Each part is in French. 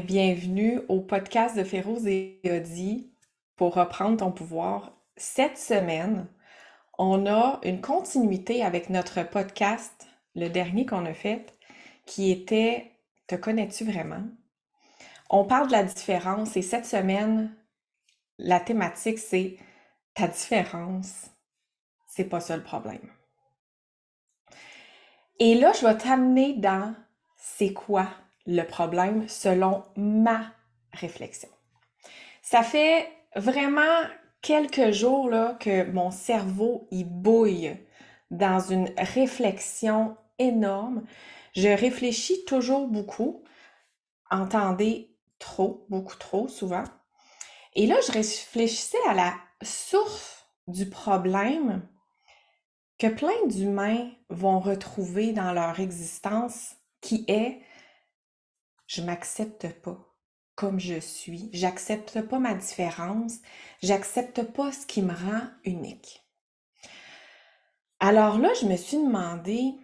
bienvenue au podcast de Féroz et Audi pour reprendre ton pouvoir. Cette semaine, on a une continuité avec notre podcast, le dernier qu'on a fait, qui était Te connais-tu vraiment? On parle de la différence et cette semaine, la thématique, c'est ta différence, c'est pas ça le problème. Et là, je vais t'amener dans c'est quoi le problème selon ma réflexion. Ça fait vraiment quelques jours là, que mon cerveau y bouille dans une réflexion énorme. Je réfléchis toujours beaucoup. Entendez trop, beaucoup trop souvent. Et là, je réfléchissais à la source du problème que plein d'humains vont retrouver dans leur existence qui est je m'accepte pas comme je suis, j'accepte pas ma différence, j'accepte pas ce qui me rend unique. Alors là, je me suis demandé,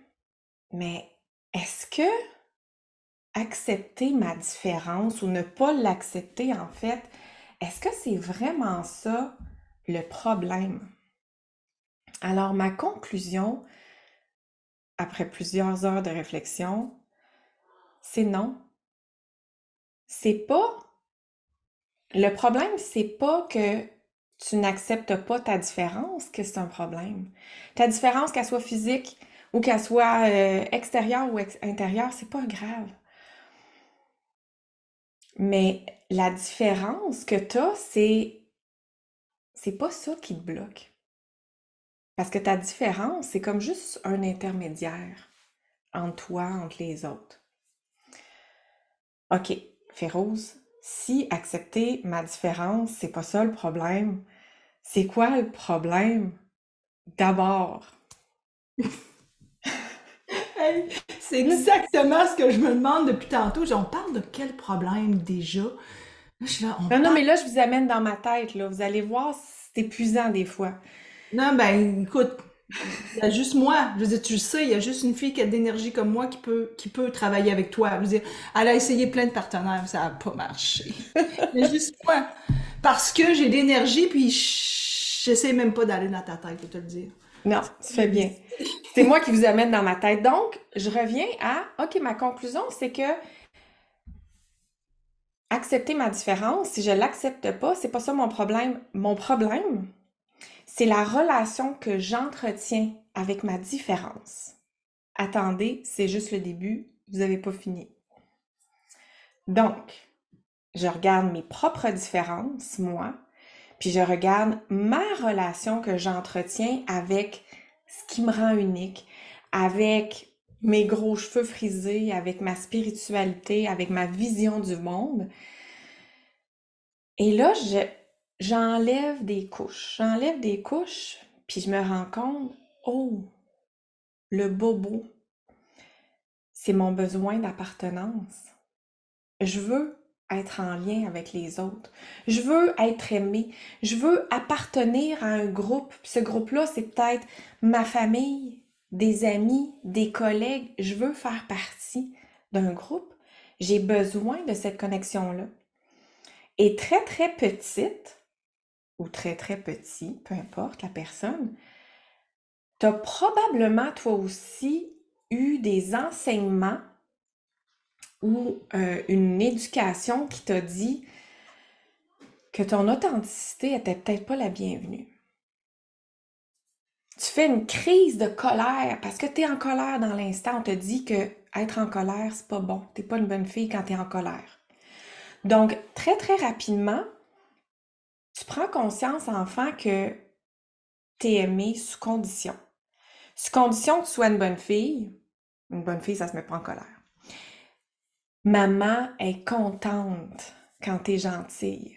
mais est-ce que accepter ma différence ou ne pas l'accepter en fait, est-ce que c'est vraiment ça le problème? Alors ma conclusion, après plusieurs heures de réflexion, c'est non. C'est pas. Le problème, c'est pas que tu n'acceptes pas ta différence que c'est un problème. Ta différence, qu'elle soit physique ou qu'elle soit euh, extérieure ou intérieure, c'est pas grave. Mais la différence que tu as, c'est. C'est pas ça qui te bloque. Parce que ta différence, c'est comme juste un intermédiaire entre toi, entre les autres. OK, Féroze, si accepter ma différence, c'est pas ça le problème, c'est quoi le problème? D'abord. c'est exactement ce que je me demande depuis tantôt. On parle de quel problème déjà? non, non, mais là, je vous amène dans ma tête. Là. Vous allez voir, c'est épuisant des fois. Non, ben, écoute, il y a juste moi. Je veux dire, tu le sais, il y a juste une fille qui a de l'énergie comme moi qui peut, travailler avec toi. Dire, elle a essayé plein de partenaires, ça n'a pas marché. A juste moi. Parce que j'ai de l'énergie, puis j'essaie même pas d'aller dans ta tête, pour te le dire. Non, tu fais bien. C'est moi qui vous amène dans ma tête. Donc, je reviens à, OK, ma conclusion, c'est que accepter ma différence, si je l'accepte pas, c'est pas ça mon problème. Mon problème, c'est la relation que j'entretiens avec ma différence. Attendez, c'est juste le début, vous n'avez pas fini. Donc, je regarde mes propres différences, moi, puis je regarde ma relation que j'entretiens avec ce qui me rend unique, avec mes gros cheveux frisés, avec ma spiritualité, avec ma vision du monde. Et là, je, j'enlève des couches. J'enlève des couches, puis je me rends compte, oh, le bobo, c'est mon besoin d'appartenance. Je veux être en lien avec les autres. Je veux être aimé. Je veux appartenir à un groupe. Ce groupe-là, c'est peut-être ma famille, des amis, des collègues. Je veux faire partie d'un groupe. J'ai besoin de cette connexion-là. Et très, très petite, ou très très petit, peu importe la personne, tu as probablement toi aussi eu des enseignements ou euh, une éducation qui t'a dit que ton authenticité était peut-être pas la bienvenue. Tu fais une crise de colère parce que tu es en colère dans l'instant. On te dit que être en colère, c'est pas bon. Tu pas une bonne fille quand tu es en colère. Donc, très, très rapidement, tu prends conscience, enfant, que tu es aimé sous condition. Sous condition que tu sois une bonne fille. Une bonne fille, ça se met pas en colère. Maman est contente quand tu es gentille.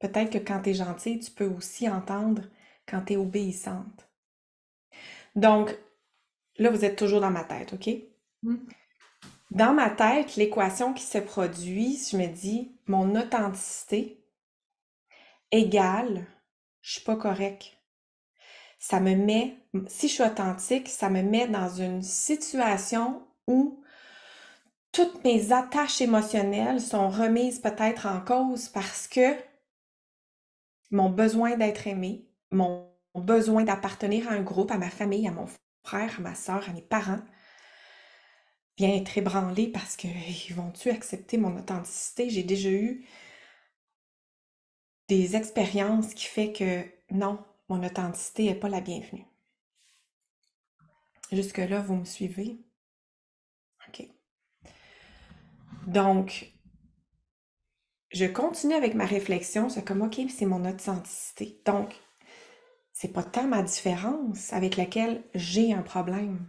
Peut-être que quand tu es gentille, tu peux aussi entendre quand tu es obéissante. Donc, là, vous êtes toujours dans ma tête, OK? Mmh. Dans ma tête, l'équation qui se produit, je me dis, mon authenticité, égale, je suis pas correct. Ça me met, si je suis authentique, ça me met dans une situation où toutes mes attaches émotionnelles sont remises peut-être en cause parce que mon besoin d'être aimé, mon besoin d'appartenir à un groupe, à ma famille, à mon frère, à ma soeur, à mes parents, vient être ébranlé parce que ils vont-tu accepter mon authenticité? J'ai déjà eu des expériences qui fait que non, mon authenticité n'est pas la bienvenue. Jusque-là, vous me suivez? OK. Donc, je continue avec ma réflexion, c'est comme, OK, c'est mon authenticité. Donc, c'est pas tant ma différence avec laquelle j'ai un problème.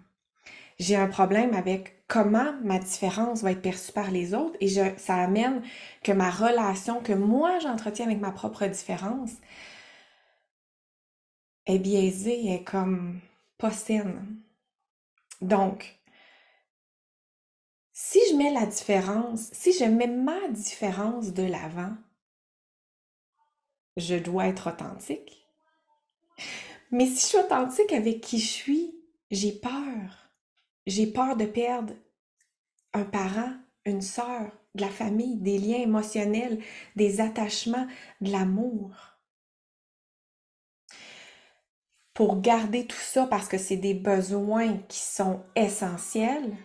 J'ai un problème avec comment ma différence va être perçue par les autres et je, ça amène que ma relation que moi j'entretiens avec ma propre différence est biaisée, est comme pas saine. Donc, si je mets la différence, si je mets ma différence de l'avant, je dois être authentique. Mais si je suis authentique avec qui je suis, j'ai peur. J'ai peur de perdre un parent, une sœur, de la famille, des liens émotionnels, des attachements, de l'amour. Pour garder tout ça, parce que c'est des besoins qui sont essentiels,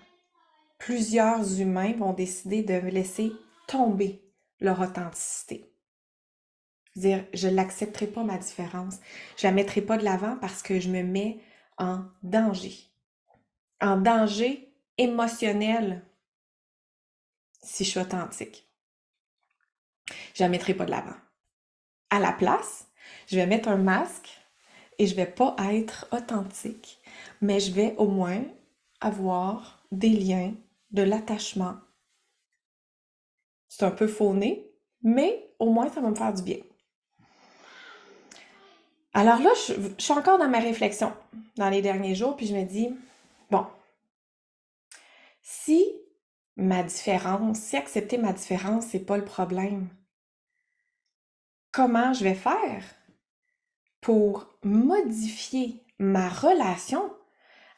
plusieurs humains vont décider de laisser tomber leur authenticité. Dire, je n'accepterai pas ma différence. Je la mettrai pas de l'avant parce que je me mets en danger. En danger émotionnel si je suis authentique. Je la mettrai pas de l'avant. À la place, je vais mettre un masque et je vais pas être authentique, mais je vais au moins avoir des liens de l'attachement. C'est un peu fauné, mais au moins ça va me faire du bien. Alors là, je, suis encore dans ma réflexion dans les derniers jours, puis je me dis, bon, si ma différence, si accepter ma différence, c'est pas le problème, comment je vais faire pour modifier ma relation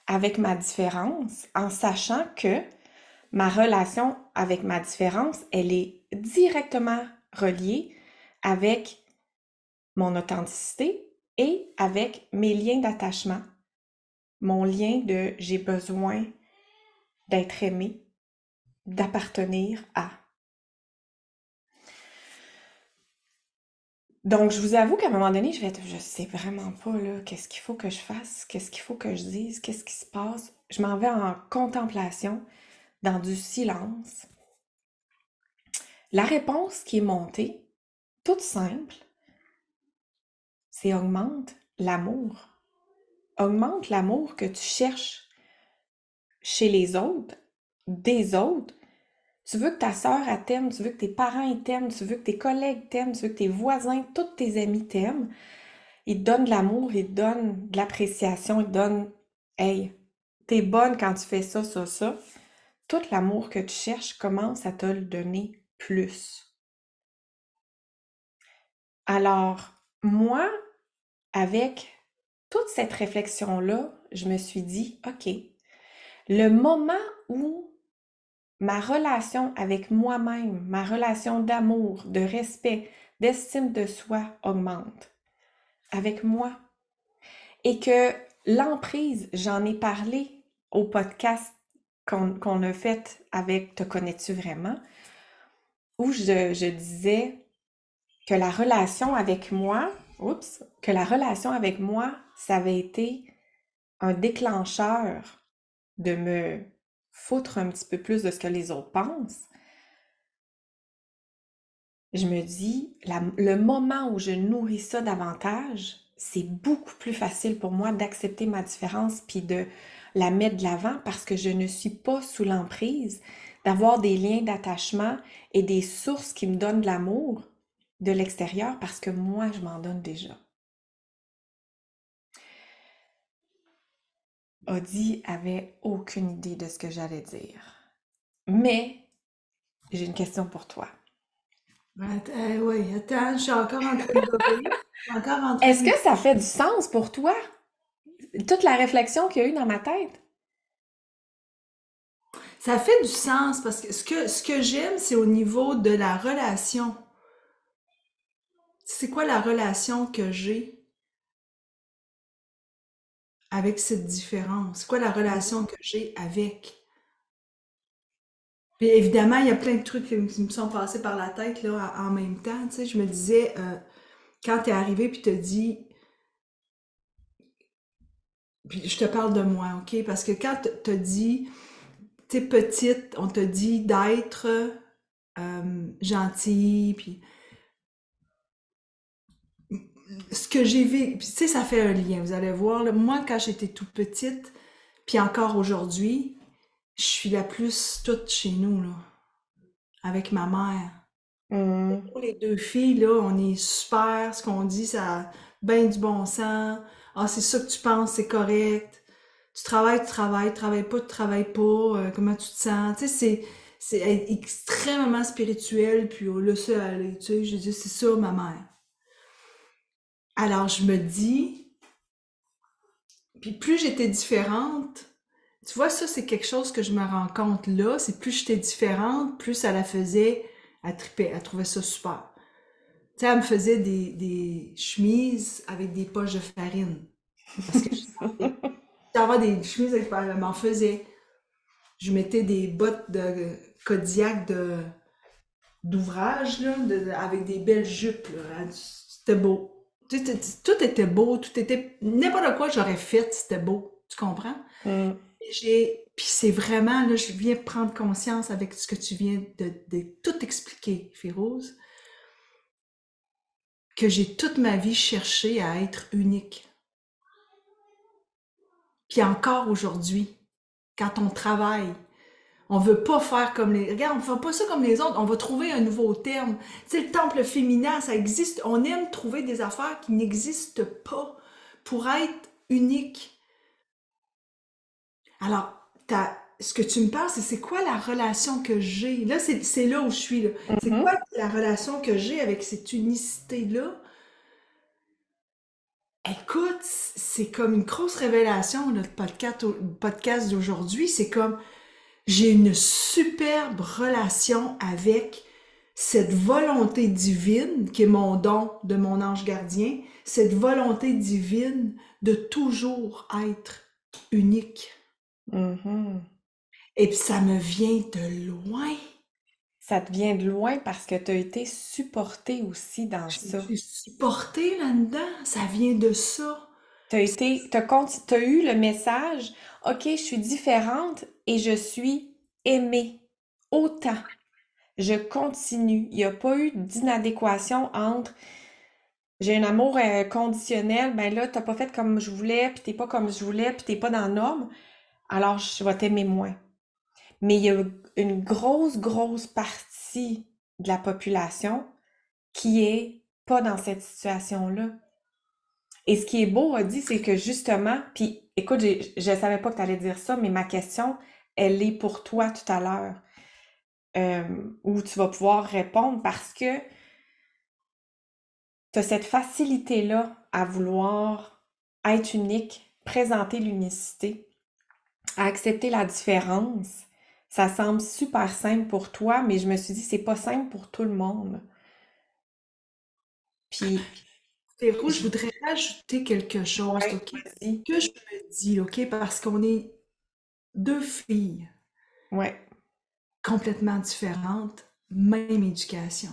avec ma différence en sachant que ma relation avec ma différence, elle est directement reliée avec mon authenticité et avec mes liens d'attachement, mon lien de j'ai besoin d'être aimé, d'appartenir à. Donc, je vous avoue qu'à un moment donné, je vais être, je sais vraiment pas, là, qu'est-ce qu'il faut que je fasse, qu'est-ce qu'il faut que je dise, qu'est-ce qui se passe. Je m'en vais en contemplation dans du silence. La réponse qui est montée, toute simple, c'est augmente l'amour. Augmente l'amour que tu cherches chez les autres, des autres. Tu veux que ta soeur t'aime, tu veux que tes parents t'aiment, tu veux que tes collègues t'aiment, tu veux que tes voisins, tous tes amis t'aiment. Ils te donnent de l'amour, ils te donnent de l'appréciation, ils te donnent Hey, t'es bonne quand tu fais ça, ça, ça tout l'amour que tu cherches commence à te le donner plus. Alors, moi, avec toute cette réflexion-là, je me suis dit, OK, le moment où ma relation avec moi-même, ma relation d'amour, de respect, d'estime de soi augmente avec moi et que l'emprise, j'en ai parlé au podcast qu'on a fait avec Te connais-tu vraiment, où je, je, disais que la relation avec moi, oups, que la relation avec moi, ça avait été un déclencheur de me foutre un petit peu plus de ce que les autres pensent. Je me dis, le moment où je nourris ça davantage, c'est beaucoup plus facile pour moi d'accepter ma différence puis de la mettre de l'avant parce que je ne suis pas sous l'emprise d'avoir des liens d'attachement et des sources qui me donnent de l'amour de l'extérieur parce que moi, je m'en donne déjà. Audie avait aucune idée de ce que j'allais dire. Mais j'ai une question pour toi. Euh, oui, attends, je suis encore en train de Est-ce que ça fait du sens pour toi? toute la réflexion qu'il y a eu dans ma tête? Ça fait du sens parce que ce que, ce que j'aime, c'est au niveau de la relation. C'est quoi la relation que j'ai avec cette différence? C'est quoi la relation que j'ai avec? Puis évidemment, il y a plein de trucs qui me sont passés par la tête là, en même temps. Tu sais, je me disais, euh, quand tu es arrivé puis tu dit, puis je te parle de moi, OK? Parce que quand tu as dit, t'es petite, on te dit d'être euh, gentille, puis ce que j'ai vu, tu sais, ça fait un lien, vous allez voir. moi, quand j'étais toute petite, puis encore aujourd'hui, je suis la plus toute chez nous, là, avec ma mère. Mmh. Les deux filles, là, on est super, ce qu'on dit, ça a bien du bon sens. Ah, c'est ça que tu penses, c'est correct. Tu travailles, tu travailles, tu travailles pas, tu travailles pas, euh, comment tu te sens. Tu sais, c'est, c'est extrêmement spirituel, puis sait aller, tu sais, je dis, c'est ça, ma mère. Alors, je me dis, puis plus j'étais différente, tu vois, ça, c'est quelque chose que je me rends compte là, c'est plus j'étais différente, plus ça la faisait, à triper, elle trouvait ça super. Tu sais, elle me faisait des, des chemises avec des poches de farine. Parce que des chemises avec farine, elle m'en faisait. Je mettais des bottes de Kodiak d'ouvrage, avec des belles jupes, C'était beau. Tout, était beau, tout était. N'importe quoi j'aurais fait, c'était beau. Tu comprends? Mm. J'ai. Puis c'est vraiment, là, je viens prendre conscience avec ce que tu viens de, tout expliquer, Féroze, que j'ai toute ma vie cherché à être unique. Puis encore aujourd'hui, quand on travaille, on veut pas faire comme les. Regarde, on fait pas ça comme les autres. On va trouver un nouveau terme. Tu sais, le temple féminin, ça existe. On aime trouver des affaires qui n'existent pas pour être unique. Alors, ce que tu me parles, c'est c'est quoi la relation que j'ai? Là, c'est là où je suis. C'est mm-hmm. quoi la relation que j'ai avec cette unicité-là? Écoute, c'est comme une grosse révélation, notre podcast, podcast d'aujourd'hui. C'est comme j'ai une superbe relation avec cette volonté divine qui est mon don de mon ange gardien, cette volonté divine de toujours être unique. Mm-hmm. Et puis ça me vient de loin. Ça te vient de loin parce que tu as été supporté aussi dans ça. Je suis supportée là-dedans, ça vient de ça. Tu as eu le message, OK, je suis différente et je suis aimée autant. Je continue. Il n'y a pas eu d'inadéquation entre j'ai un amour euh, conditionnel, ben là, tu n'as pas fait comme je voulais, puis t'es pas comme je voulais, puis t'es pas dans la norme, alors je vais t'aimer moins. Mais il y a une grosse, grosse partie de la population qui est pas dans cette situation-là. Et ce qui est beau, a dit, c'est que justement, puis écoute, je ne savais pas que tu allais dire ça, mais ma question, elle est pour toi tout à l'heure, euh, où tu vas pouvoir répondre parce que tu as cette facilité-là à vouloir être unique, présenter l'unicité, à accepter la différence. Ça semble super simple pour toi, mais je me suis dit, c'est pas simple pour tout le monde. Puis je voudrais ajouter quelque chose, OK? Que je me dis, OK? Parce qu'on est deux filles. Ouais. Complètement différentes, même éducation.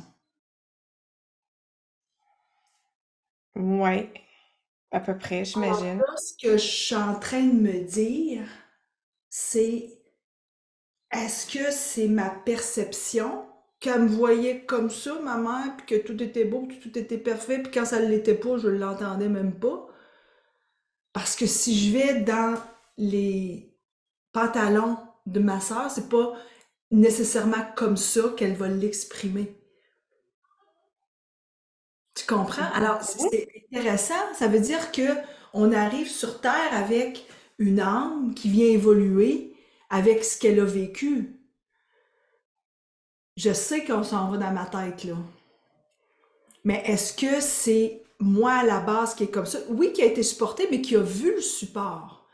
Ouais. À peu près, j'imagine. ce que je suis en train de me dire, c'est est-ce que c'est ma perception qu'elle me voyait comme ça, ma mère, puis que tout était beau, que tout était parfait, puis quand ça ne l'était pas, je l'entendais même pas. Parce que si je vais dans les pantalons de ma soeur, c'est pas nécessairement comme ça qu'elle va l'exprimer. Tu comprends? Alors, c'est intéressant. Ça veut dire que on arrive sur Terre avec une âme qui vient évoluer avec ce qu'elle a vécu je sais qu'on s'en va dans ma tête, là. Mais est-ce que c'est moi à la base qui est comme ça? Oui, qui a été supporté, mais qui a vu le support.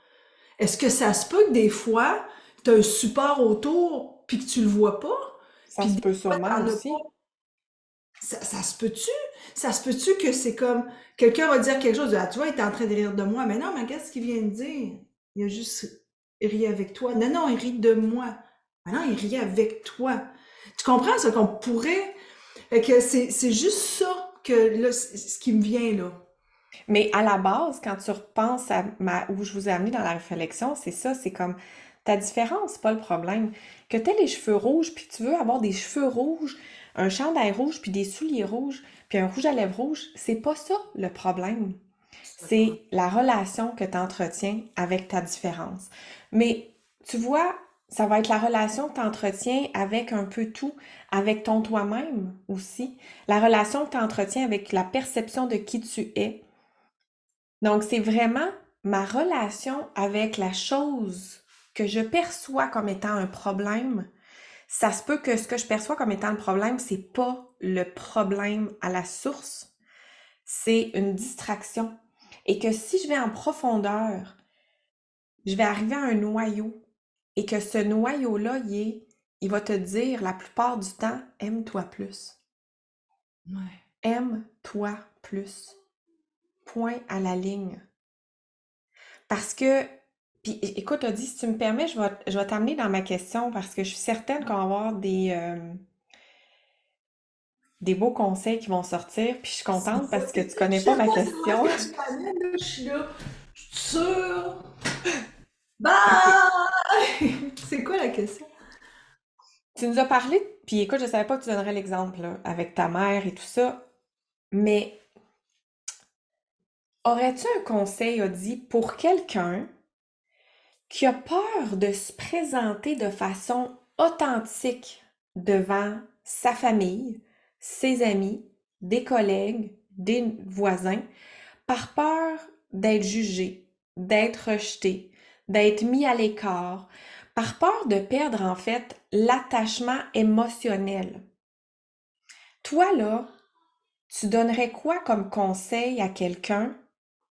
Est-ce que ça se peut que des fois, tu as un support autour, puis que tu le vois pas? Ça Puis se peut fois, sûrement aussi. pas. Ça, ça se peut-tu? Ça se peut-tu que c'est comme quelqu'un va dire quelque chose, ah, tu vois, il est en train de rire de moi. Mais non, mais qu'est-ce qu'il vient de dire? Il a juste ri avec toi. Non, non, il rit de moi. Mais non, il rit avec toi. Tu comprends ça qu'on pourrait? Fait que c'est c'est juste ça que là, ce qui me vient là. Mais à la base, quand tu repenses à ma, où je vous ai amené dans la réflexion, c'est ça, c'est comme ta différence, c'est pas le problème. Que tu les cheveux rouges, puis tu veux avoir des cheveux rouges, un chandail rouge, puis des souliers rouges, puis un rouge à lèvres rouge, c'est pas ça le problème. C'est la relation que tu entretiens avec ta différence. Mais tu vois, ça va être la relation que tu entretiens avec un peu tout, avec ton toi-même aussi. La relation que tu entretiens avec la perception de qui tu es. Donc, c'est vraiment ma relation avec la chose que je perçois comme étant un problème. Ça se peut que ce que je perçois comme étant le problème, c'est pas le problème à la source, c'est une distraction. Et que si je vais en profondeur, je vais arriver à un noyau et que ce noyau-là, il est, il va te dire la plupart du temps, aime-toi plus. Ouais. Aime-toi plus. Point à la ligne. Parce que, puis écoute, Audie, si tu me permets, je vais, je vais t'amener dans ma question parce que je suis certaine qu'on va avoir des, euh, des beaux conseils qui vont sortir. Puis je suis contente parce que tu connais pas ma question. Pas que tu là, je suis là. Je suis sûre. Bye! C'est quoi la question? Tu nous as parlé, puis écoute, je savais pas que tu donnerais l'exemple avec ta mère et tout ça, mais aurais-tu un conseil, Audie, pour quelqu'un qui a peur de se présenter de façon authentique devant sa famille, ses amis, des collègues, des voisins, par peur d'être jugé, d'être rejeté, d'être mis à l'écart, par peur de perdre en fait l'attachement émotionnel. Toi, là, tu donnerais quoi comme conseil à quelqu'un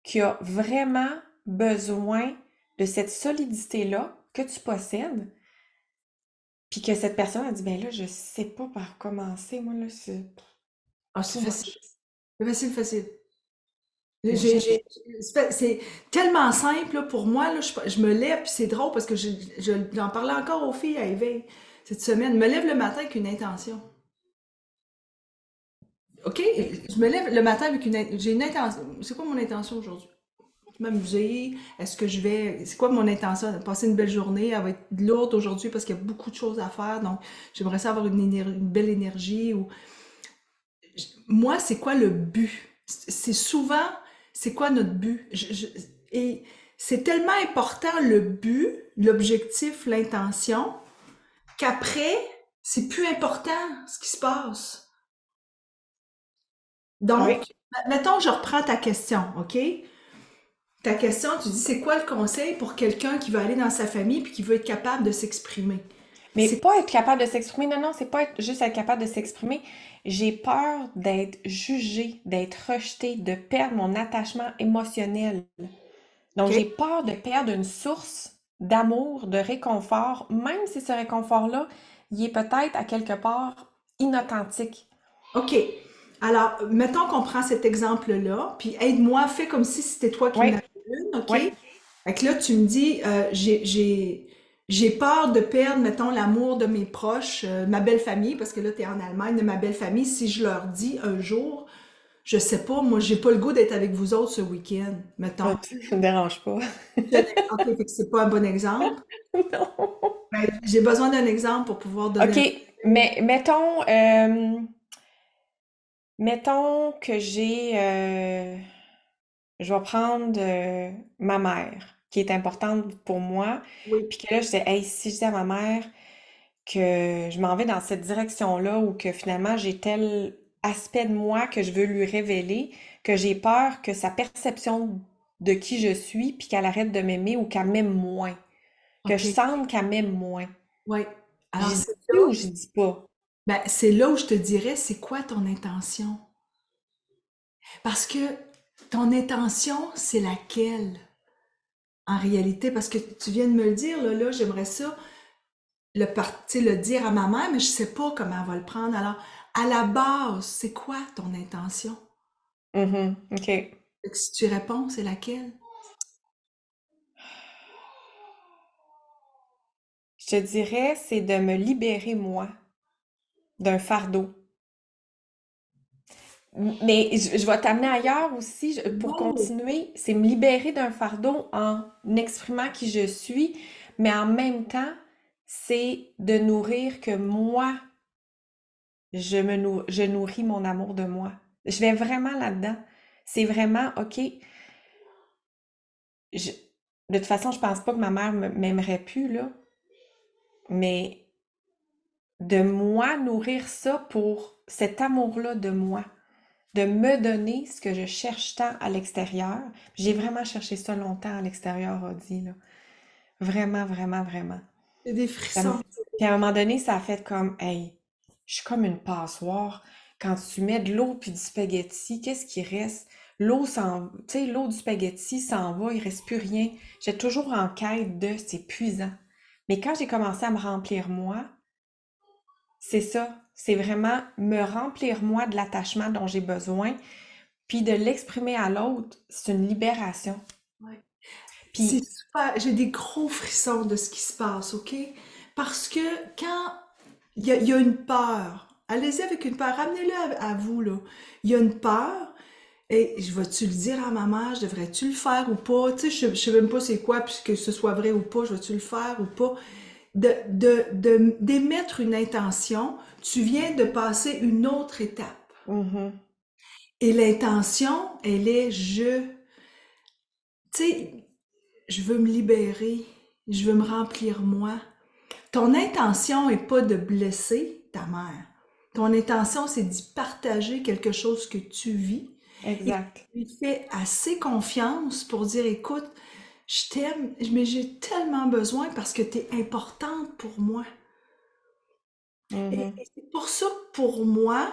qui a vraiment besoin de cette solidité-là que tu possèdes, puis que cette personne a dit, ben là, je sais pas par commencer, moi, là, c'est... Ah, c'est facile. C'est facile, facile. Bon, J'ai- je- j'ai- c'est tellement simple là, pour moi. Là, je, je me lève, puis c'est drôle parce que je, je- j'en parlais encore aux filles à éveil cette semaine. Je me lève le matin avec une intention. OK? Je me lève le matin avec une, j'ai une intention. C'est quoi mon intention aujourd'hui? M'amuser? Est-ce que je vais. C'est quoi mon intention? Passer une belle journée. Elle va être lourde aujourd'hui parce qu'il y a beaucoup de choses à faire. Donc, j'aimerais ça avoir une, une belle énergie. Ou... Je- Moi, c'est quoi le but? C'est souvent, c'est quoi notre but? Je- je- Et c'est tellement important le but, l'objectif, l'intention, qu'après, c'est plus important ce qui se passe. Donc, Oui. mettons, je reprends ta question, OK? Ta question, tu dis, c'est quoi le conseil pour quelqu'un qui veut aller dans sa famille puis qui veut être capable de s'exprimer? Mais C'est pas être capable de s'exprimer, non, non, c'est pas être, juste être capable de s'exprimer. J'ai peur d'être jugée, d'être rejetée, de perdre mon attachement émotionnel. Donc, j'ai peur de perdre une source d'amour, de réconfort, même si ce réconfort-là, il est peut-être à quelque part inauthentique. OK. Alors, mettons qu'on prend cet exemple-là, puis aide-moi, fais comme si c'était toi qui Oui, une, OK? oui, Fait que là, tu me dis, euh, j'ai, j'ai, peur de perdre, mettons, l'amour de mes proches, euh, ma belle famille, parce que là, tu es en Allemagne, de ma belle famille. Si je leur dis un jour, je sais pas, moi, j'ai pas le goût d'être avec vous autres ce week-end, mettons. ça me dérange pas. C'est pas un bon exemple. Non. Ben, j'ai besoin d'un exemple pour pouvoir donner. OK, mais mettons, euh, mettons que j'ai, euh, je vais prendre ma mère, qui est importante pour moi, Oui. puis que là, je dis, hey, si je dis à ma mère que je m'en vais dans cette direction-là ou que finalement j'ai tel aspect de moi que je veux lui révéler, que j'ai peur que sa perception de qui je suis, puis qu'elle arrête de m'aimer ou qu'elle m'aime moins, que je sente qu'elle m'aime moins. Oui. Alors, c'est là, ou je dis pas? ben, c'est là où je te dirais, c'est quoi ton intention? Parce que ton intention, c'est laquelle? En réalité, parce que tu viens de me le dire, là, là, j'aimerais ça le, le dire à ma mère, mais je sais pas comment elle va le prendre. Alors, à la base, c'est quoi ton intention? Mm-hmm. OK. Si tu réponds, c'est laquelle? Je te dirais, c'est de me libérer, moi, d'un fardeau. Mais je, vais t'amener ailleurs aussi pour continuer. C'est me libérer d'un fardeau en exprimant qui je suis, mais en même temps, c'est de nourrir que moi, je me je nourris mon amour de moi. Je vais vraiment là-dedans. C'est vraiment, OK, de toute façon, je pense pas que ma mère m'aimerait plus, là. Mais de moi nourrir ça pour cet amour-là de moi de me donner ce que je cherche tant à l'extérieur. J'ai vraiment cherché ça longtemps à l'extérieur, Audie, là. Vraiment, vraiment, vraiment. C'est des frissons. Puis à un moment donné, ça a fait comme, hey, je suis comme une passoire. Quand tu mets de l'eau puis du spaghetti, qu'est-ce qui reste? L'eau s'en, tu sais, l'eau du spaghetti s'en va, il reste plus rien. J'ai toujours en quête de, c'est épuisant. Mais quand j'ai commencé à me remplir moi, c'est ça. C'est vraiment me remplir moi de l'attachement dont j'ai besoin, puis de l'exprimer à l'autre, c'est une libération. Ouais. Puis j'ai des gros frissons de ce qui se passe, OK? Parce que quand il y, a une peur, allez-y avec une peur, ramenez-le à, vous, là. Il y a une peur, et je vais-tu le dire à ma mère, je devrais-tu le faire ou pas? Tu sais, je, je sais même pas c'est quoi, puisque ce soit vrai ou pas, je vais-tu le faire ou pas? de, d'émettre une intention, tu viens de passer une autre étape. Mm-hmm. Et l'intention, elle est je. Tu sais, je veux me libérer, je veux me remplir moi. Ton intention n'est pas de blesser ta mère. Ton intention, c'est d'y partager quelque chose que tu vis. Exact. Et tu fais assez confiance pour dire, écoute, je t'aime, mais j'ai tellement besoin parce que tu es importante pour moi. Mm-hmm. Et, c'est pour ça, pour moi,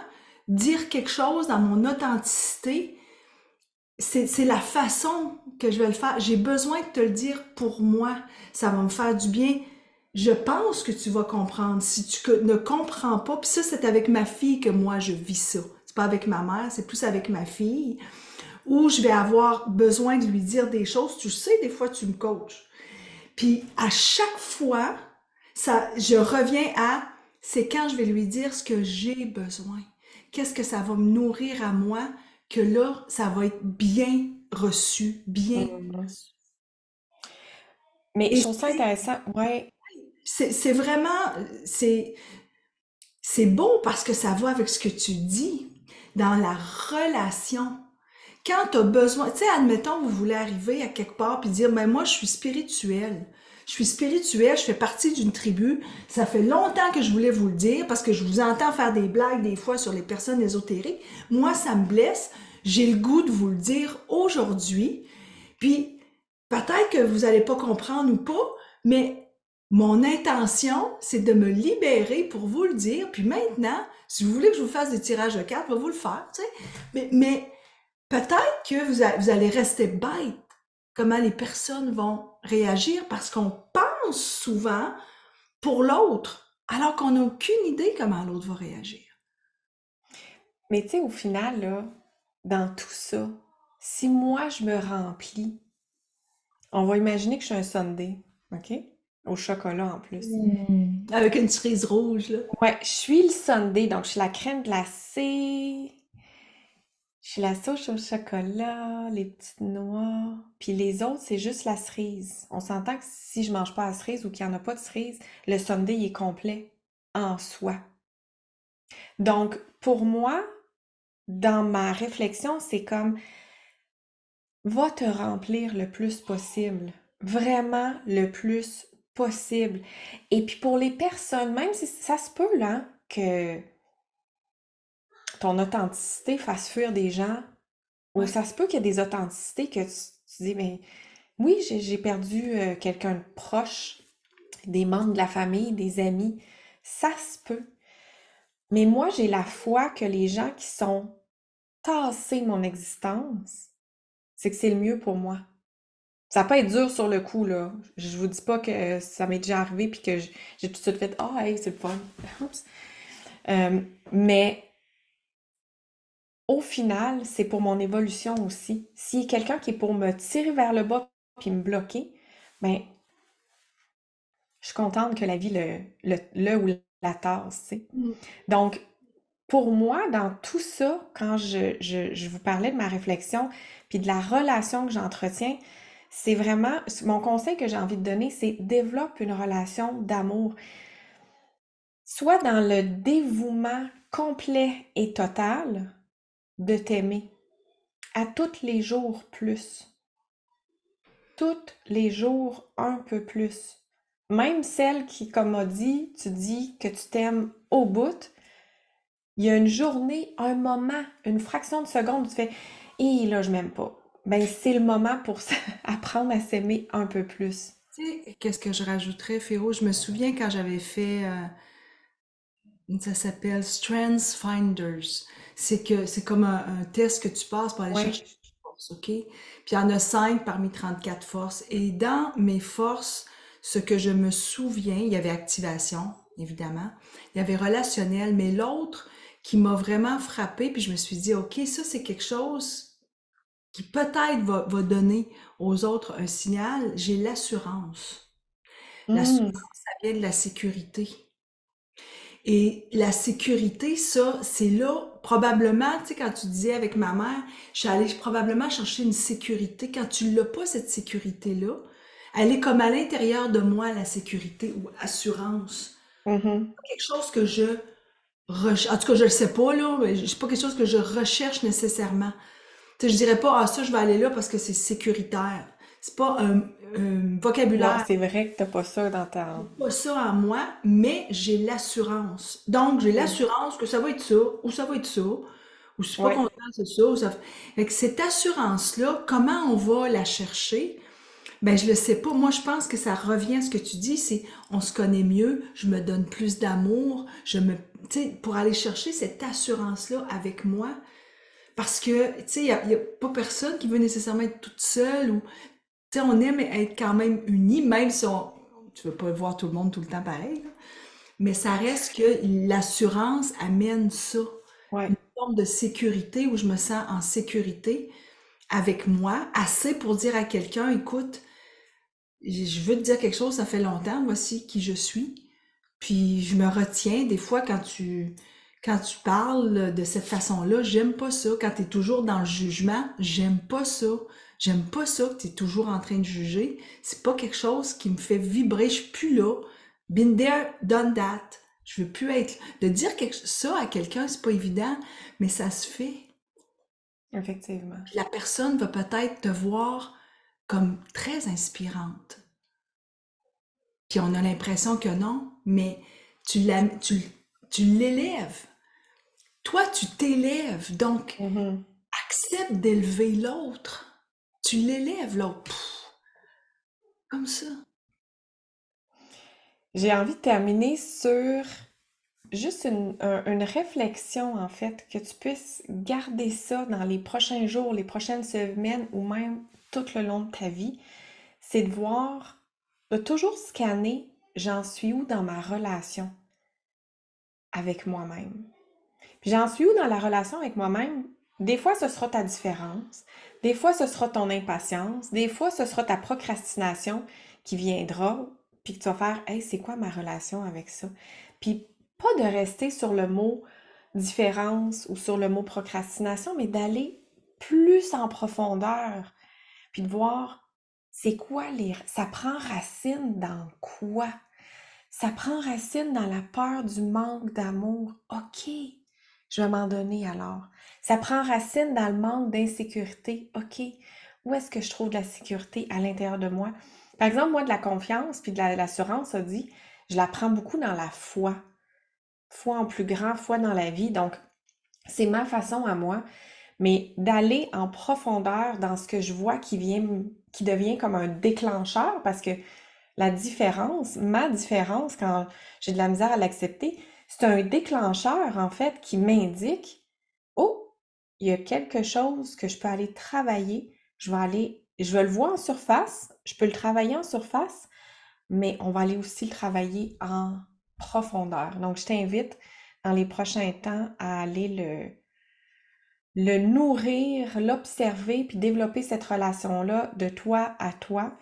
dire quelque chose dans mon authenticité, c'est la façon que je vais le faire. J'ai besoin de te le dire pour moi. Ça va me faire du bien. Je pense que tu vas comprendre. Si tu ne comprends pas, puis ça, c'est avec ma fille que moi, je vis ça. C'est pas avec ma mère, c'est plus avec ma fille où je vais avoir besoin de lui dire des choses. Tu sais, des fois, tu me coaches. Puis à chaque fois, ça, je reviens à, c'est quand je vais lui dire ce que j'ai besoin. Qu'est-ce que ça va me nourrir à moi, que là, ça va être bien reçu, bien mmh. reçu. Mais je trouve ça intéressant, ouais. C'est vraiment, c'est, beau parce que ça va avec ce que tu dis dans la relation quand tu as besoin, tu sais, admettons, vous voulez arriver à quelque part puis dire, mais ben, moi, je suis spirituel. Je suis spirituel, je fais partie d'une tribu. Ça fait longtemps que je voulais vous le dire parce que je vous entends faire des blagues des fois sur les personnes ésotériques. Moi, ça me blesse. J'ai le goût de vous le dire aujourd'hui. Puis, peut-être que vous n'allez pas comprendre ou pas, mais mon intention, c'est de me libérer pour vous le dire. Puis maintenant, si vous voulez que je vous fasse des tirages de cartes, je vais vous le faire, mais peut-être que vous, allez rester bête comment les personnes vont réagir parce qu'on pense souvent pour l'autre alors qu'on n'a aucune idée comment l'autre va réagir. Mais tu sais, au final, là, dans tout ça, si moi je me remplis, on va imaginer que je suis un Sunday, OK? Au chocolat en plus. Mmh. Avec une cerise rouge, là. Ouais, je suis le Sunday, donc je suis la crème glacée, la souche au chocolat, les petites noix, puis les autres, c'est juste la cerise. On s'entend que si je mange pas la cerise ou qu'il n'y en a pas de cerise, le sundae est complet en soi. Donc, pour moi, dans ma réflexion, c'est comme va te remplir le plus possible, vraiment le plus possible. Et puis pour les personnes, même si ça se peut là que ton authenticité fasse fuir des gens, ou ça se peut qu'il y ait des authenticités que tu, dis, mais oui, j'ai perdu euh, quelqu'un de proche, des membres de la famille, des amis, ça se peut. Mais moi, j'ai la foi que les gens qui sont tassés mon existence, c'est que c'est le mieux pour moi. Ça peut être dur sur le coup, là. Je vous dis pas que ça m'est déjà arrivé puis que j'ai tout de suite fait Ah, hey, c'est le fun. Euh, mais au final, c'est pour mon évolution aussi. S'il y a quelqu'un qui est pour me tirer vers le bas puis me bloquer, ben, je suis contente que la vie le, le, le ou la tasse, tu sais. Mm. Donc, pour moi, dans tout ça, quand je, je, je vous parlais de ma réflexion puis de la relation que j'entretiens, c'est vraiment, mon conseil que j'ai envie de donner, c'est développe une relation d'amour. Soit dans le dévouement complet et total de t'aimer à tous les jours plus. Tous les jours un peu plus. Même celle qui, comme m'a dit, tu dis que tu t'aimes au bout, il y a une journée, un moment, une fraction de seconde tu fais Et là, je m'aime pas ben c'est le moment pour apprendre à s'aimer un peu plus. Tu sais, qu'est-ce que je rajouterais, Féro? Je me souviens quand j'avais fait, euh, ça s'appelle Strengths Finders. C'est que c'est comme un, test que tu passes pour aller chercher tes forces, OK? Puis il y en a cinq parmi 34 forces. Et dans mes forces, ce que je me souviens, il y avait activation, évidemment. Il y avait relationnel, mais l'autre qui m'a vraiment frappé, puis je me suis dit, OK, ça c'est quelque chose qui peut-être va, donner aux autres un signal, j'ai l'assurance. L'assurance, mmh. ça vient de la sécurité. Et la sécurité, ça, c'est là, probablement, tu sais, quand tu disais avec ma mère, je suis allée probablement chercher une sécurité. Quand tu l'as pas, cette sécurité-là, elle est comme à l'intérieur de moi, la sécurité ou assurance. Mmh quelque chose que je recherche. En tout cas, je le sais pas, là, mais c'est pas quelque chose que je recherche nécessairement. Je je dirais pas, ah, ça, je vais aller là parce que c'est sécuritaire. C'est pas un, vocabulaire. c'est vrai que t'as pas ça dans ta... pas ça en moi, mais j'ai l'assurance. Donc, j'ai l'assurance que ça va être ça, ou ça va être ça, ou je suis pas contente, c'est ça, ou ça... Fait cette assurance-là, comment on va la chercher? Ben, je le sais pas. Moi, je pense que ça revient à ce que tu dis, c'est on se connaît mieux, je me donne plus d'amour, je me, tu sais, pour aller chercher cette assurance-là avec moi, parce que, tu sais, il n'y a, pas personne qui veut nécessairement être toute seule ou, sais, on aime être quand même unis, même si on, tu veux pas voir tout le monde tout le temps pareil, mais ça reste que l'assurance amène ça. Une forme de sécurité où je me sens en sécurité avec moi, assez pour dire à quelqu'un, écoute, je veux te dire quelque chose, ça fait longtemps, voici qui je suis. Puis je me retiens des fois quand tu quand tu parles de cette façon-là, j'aime pas ça. Quand tu es toujours dans le jugement, j'aime pas ça. J'aime pas ça que tu es toujours en train de juger. C'est pas quelque chose qui me fait vibrer. Je suis plus là. Been there, done that. Je veux plus être. De dire quelque... ça à quelqu'un, c'est pas évident, mais ça se fait. Effectivement. La personne va peut-être te voir comme très inspirante. Puis on a l'impression que non, mais tu, tu, tu l'élèves. Toi, tu t'élèves, donc mm-hmm. accepte d'élever l'autre. Tu l'élèves, l'autre. Comme ça. J'ai envie de terminer sur juste une, réflexion, en fait, que tu puisses garder ça dans les prochains jours, les prochaines semaines ou même tout le long de ta vie. C'est de voir, de toujours scanner, j'en suis où dans ma relation avec moi-même. J'en suis où dans la relation avec moi-même? Des fois, ce sera ta différence. Des fois, ce sera ton impatience. Des fois, ce sera ta procrastination qui viendra, puis que tu vas faire Hey, c'est quoi ma relation avec ça? Puis pas de rester sur le mot différence ou sur le mot procrastination, mais d'aller plus en profondeur, puis de voir c'est quoi les. Ça prend racine dans quoi? Ça prend racine dans la peur du manque d'amour. OK, je vais m'en donner alors. Ça prend racine dans le manque d'insécurité. OK, où est-ce que je trouve de la sécurité à l'intérieur de moi? Par exemple, moi, de la confiance puis de l'assurance, ça dit, je la prends beaucoup dans la foi. Foi en plus grand, foi dans la vie. Donc, c'est ma façon à moi. Mais d'aller en profondeur dans ce que je vois qui vient, qui devient comme un déclencheur parce que la différence, ma différence, quand j'ai de la misère à l'accepter, c'est un déclencheur, en fait, qui m'indique, oh, il y a quelque chose que je peux aller travailler je vais aller, je vais le voir en surface, je peux le travailler en surface, mais on va aller aussi le travailler en profondeur. Donc, je t'invite dans les prochains temps à aller le, le nourrir, l'observer, puis développer cette relation-là de toi à toi.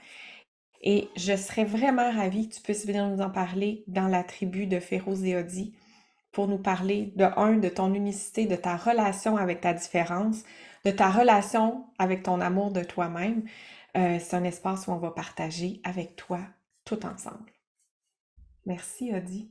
Et je serais vraiment ravie que tu puisses venir nous en parler dans la tribu de Féroz et pour nous parler de un, de ton unicité, de ta relation avec ta différence, de ta relation avec ton amour de toi-même. Euh, c'est un espace où on va partager avec toi tout ensemble. Merci, Odi.